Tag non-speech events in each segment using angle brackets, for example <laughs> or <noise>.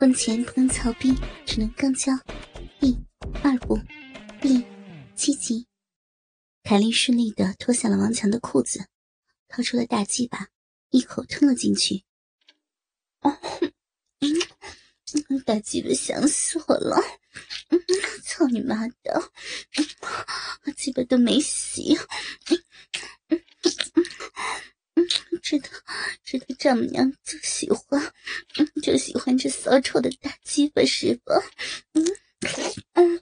婚前不能操逼，只能刚交。第二部第七集，凯莉顺利的脱下了王强的裤子，掏出了大鸡巴，一口吞了进去。哦，嗯，大鸡巴想死我了！嗯操你妈的，我鸡巴都没洗道，知道丈母娘就喜欢，就喜欢这骚臭的大鸡巴是吧？嗯嗯，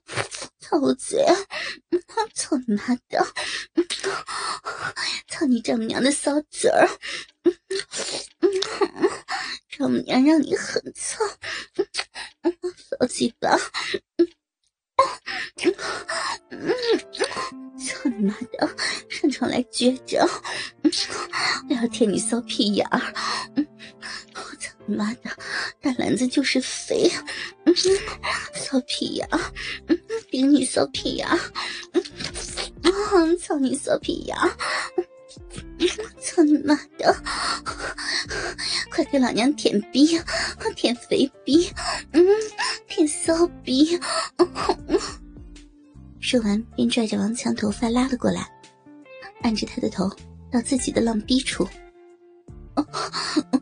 操我嘴！操你妈的！操你丈母娘的骚嘴儿！丈母娘让你狠操！骚鸡巴！操你妈的！上床来撅着！我要舔你骚屁眼儿！我操你妈的！大篮子就是肥！骚屁眼儿！顶你骚屁眼儿！操你骚屁眼儿！操你妈的！快给老娘舔逼！舔肥逼！嗯，舔骚逼！说完，便拽着王强头发拉了过来，按着他的头到自己的浪逼处。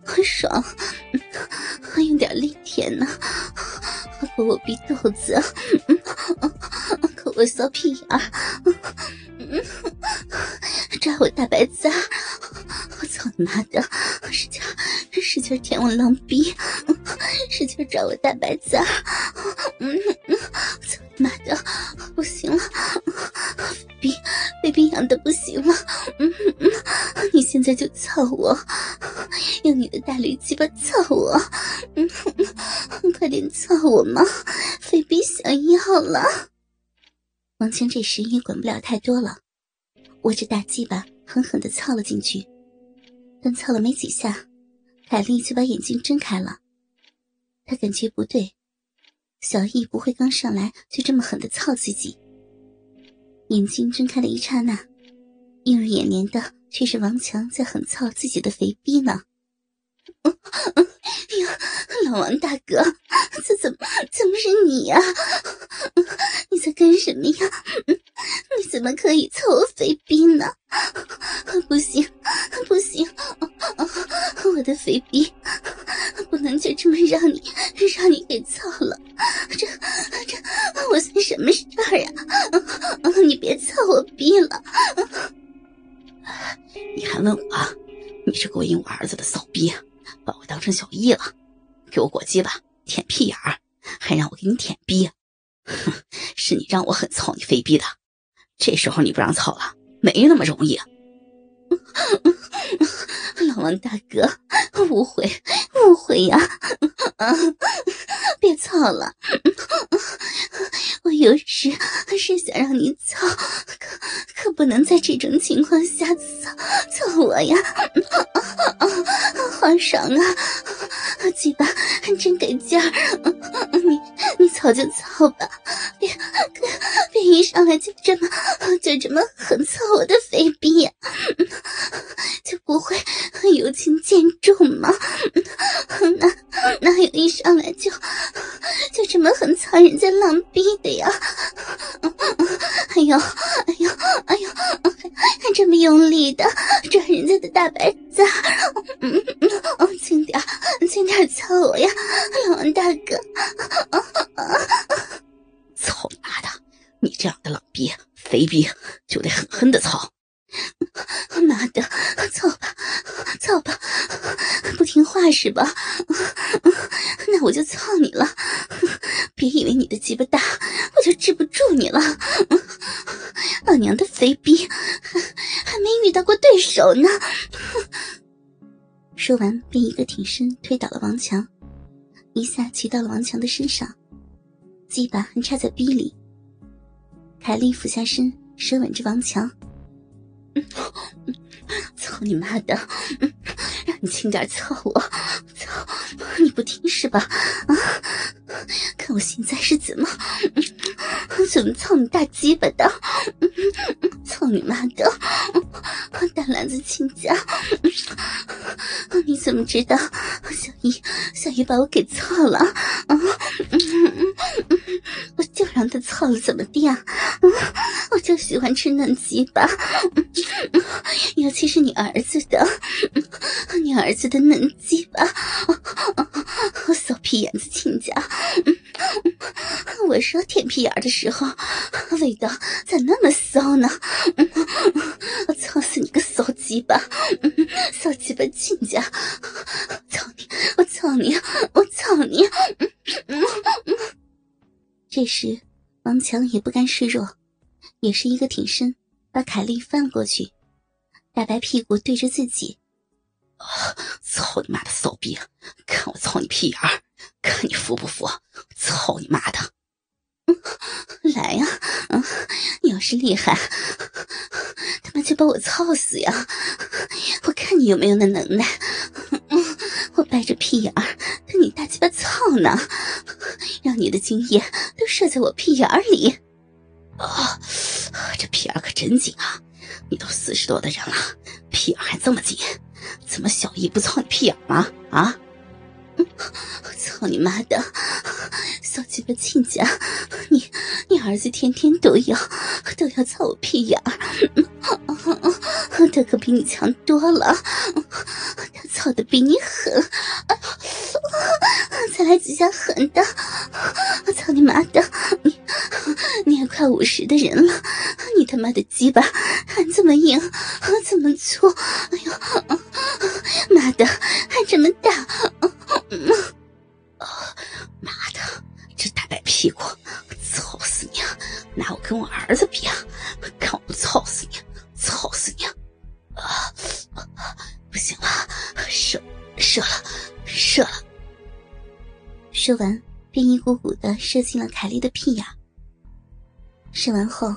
很爽，还有点力舔呢，抠我逼肚子，抠我骚屁眼，抓我大白子，我操你妈的，使劲使劲舔我浪逼，使劲抓我大白子，嗯，操妈的，不行了，逼被逼痒的不行了，嗯嗯，你现在就操我。用你的大驴鸡巴操我，嗯，快点操我嘛，肥逼想要了。王强这时也管不了太多了，握着大鸡巴狠狠的操了进去。但操了没几下，凯莉就把眼睛睁开了。她感觉不对，小易不会刚上来就这么狠的操自己。眼睛睁开的一刹那，映入眼帘的却是王强在狠操自己的肥逼呢。哎呀，老王大哥，这怎么怎么是你呀？<laughs> 你在干什么呀？<laughs> 你怎么可以操我肥 <laughs> 你还问我？你是勾引我儿子的骚逼！把我当成小易了，给我裹鸡巴舔屁眼儿，还让我给你舔逼，哼，<laughs> 是你让我很操你肥逼的，这时候你不让操了，没那么容易。<laughs> 老王大哥，误会误会呀，别操了，我有时是想让你操，可可不能在这种情况下操操我呀。皇上啊！鸡巴真给劲儿，你你操就操吧，一上来就这么就这么狠操我的肥逼，<laughs> 就不会由轻见重吗？<laughs> 哪哪有一上来就就这么狠操人家浪逼的呀？哎呦哎呦哎呦，还这么用力的抓人家的大白逼，就得狠狠的操！妈的，操吧，操吧！不听话是吧？那我就操你了！别以为你的鸡巴大，我就治不住你了！老娘的肥逼，还还没遇到过对手呢！说完，便一个挺身推倒了王强，一下骑到了王强的身上，鸡巴还插在逼里。凯莉俯下身，舌吻着王强：“ <laughs> 操你妈的！让你轻点操我！操，你不听是吧？啊，看我现在是怎么怎么操你大鸡巴的！操你妈的！大篮子亲家！”你怎么知道小姨小姨把我给操了？啊，我就让他操了，怎么地啊？我就喜欢吃嫩鸡巴，尤其是你儿子的，你儿子的嫩鸡巴，骚屁眼子亲家。我说舔屁眼的时候，味道咋那么骚呢？我操死你个骚鸡巴！骚鸡巴亲家！操你！我操你！我操你！这时，王强也不甘示弱，也是一个挺身，把凯莉翻过去，大白屁股对着自己。操你妈的骚逼！看我操你屁眼儿，看你服不服？操你妈的！来呀！嗯，你要是厉害，他妈就把我操死呀！我看你有没有那能耐。我掰着屁眼儿跟你大鸡巴操呢，让你的精液都射在我屁眼里。啊，这屁眼可真紧啊！你都四十多的人了，屁眼还这么紧，怎么小姨不操你屁眼吗？啊？我 <laughs> 操你妈的！小鸡巴亲家，你你儿子天天都要都要操我屁眼儿，他可比你强多了，他操的比你狠，来几下狠的！我 <laughs> 操你妈的！<laughs> 你你也快五十的人了，你他妈的鸡巴还这么硬，这么粗！哎呦，妈的，还这么大！妈的，这大白屁股，操死你！拿我跟我儿子比啊？说完，便一股股的射进了凯莉的屁眼。射完后，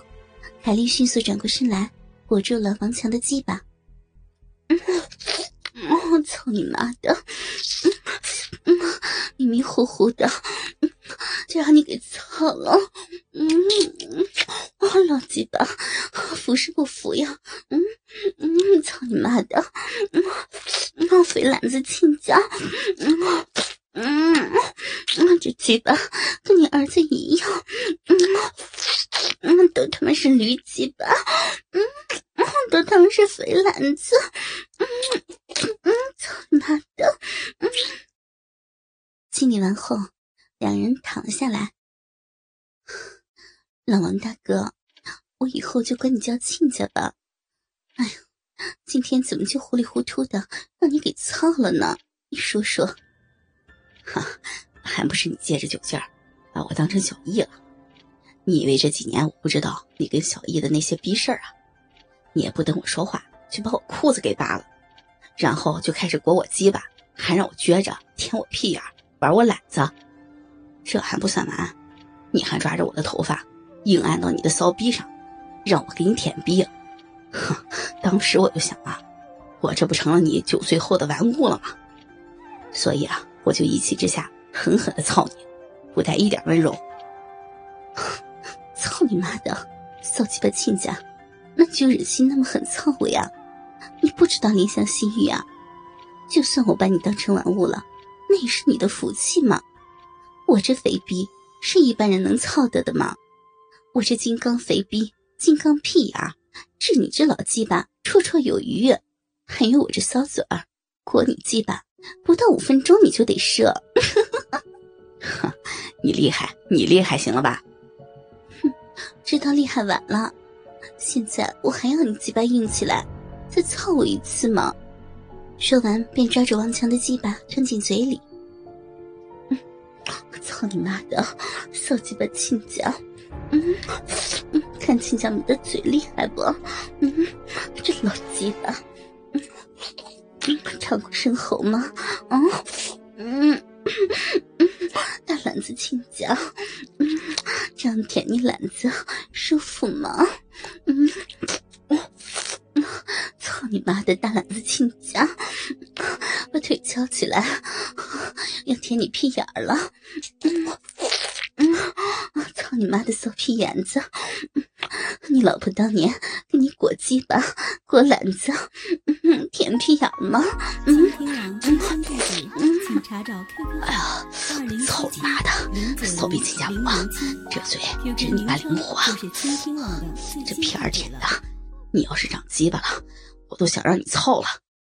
凯莉迅速转过身来，裹住了王强的鸡巴。我操你妈的！迷迷糊糊的，就让你给操了。嗯，老鸡巴，服是不服呀？嗯嗯，操你妈的！嗯，肥懒子亲家。嗯鸡巴 <laughs> 跟你儿子一样。嗯嗯，都他妈是驴鸡巴。嗯，都他妈是肥懒子。嗯嗯，操你妈的！嗯。清理完后，两人躺下来。老王大哥，我以后就管你叫亲家吧。哎呀，今天怎么就糊里糊涂的让你给操了呢？你说说。哈，还不是你借着酒劲儿把我当成小易了？你以为这几年我不知道你跟小易的那些逼事儿啊？你也不等我说话，就把我裤子给扒了，然后就开始裹我鸡巴，还让我撅着舔我屁眼儿。玩我懒子，这还不算完，你还抓着我的头发，硬按到你的骚逼上，让我给你舔逼。哼，当时我就想啊，我这不成了你酒醉后的玩物了吗？所以啊，我就一气之下狠狠的操你，不带一点温柔。<laughs> 操你妈的，骚鸡巴亲家，那就忍心那么狠操我呀？你不知道怜香惜玉啊？就算我把你当成玩物了。那也是你的福气嘛！我这肥逼是一般人能操得的吗？我这金刚肥逼、金刚屁眼，治你这老鸡巴绰绰有余。还有我这骚嘴儿，裹你鸡巴不到五分钟你就得射。哼，<laughs> 你厉害，你厉害，行了吧？哼，知道厉害晚了。现在我还要你鸡巴硬起来，再操我一次吗？说完，便抓着王强的鸡巴吞进嘴里。嗯操你妈的，骚鸡巴亲家！嗯嗯，看亲家母的嘴厉害不？嗯，这老鸡巴，嗯，唱过声喉吗？啊，嗯嗯，大篮子亲家，嗯，这样舔你篮子舒服吗？嗯。操你妈的大篮子亲家，把腿翘起来，要舔你屁眼儿了。嗯，操你妈的骚屁眼子，你老婆当年给你裹鸡巴、裹篮子、嗯舔屁眼吗？嗯嗯嗯。哎呀，操你妈的！骚逼亲家母，这嘴真你妈灵活啊！这屁眼舔的，你要是长鸡巴了，我都想让你操了。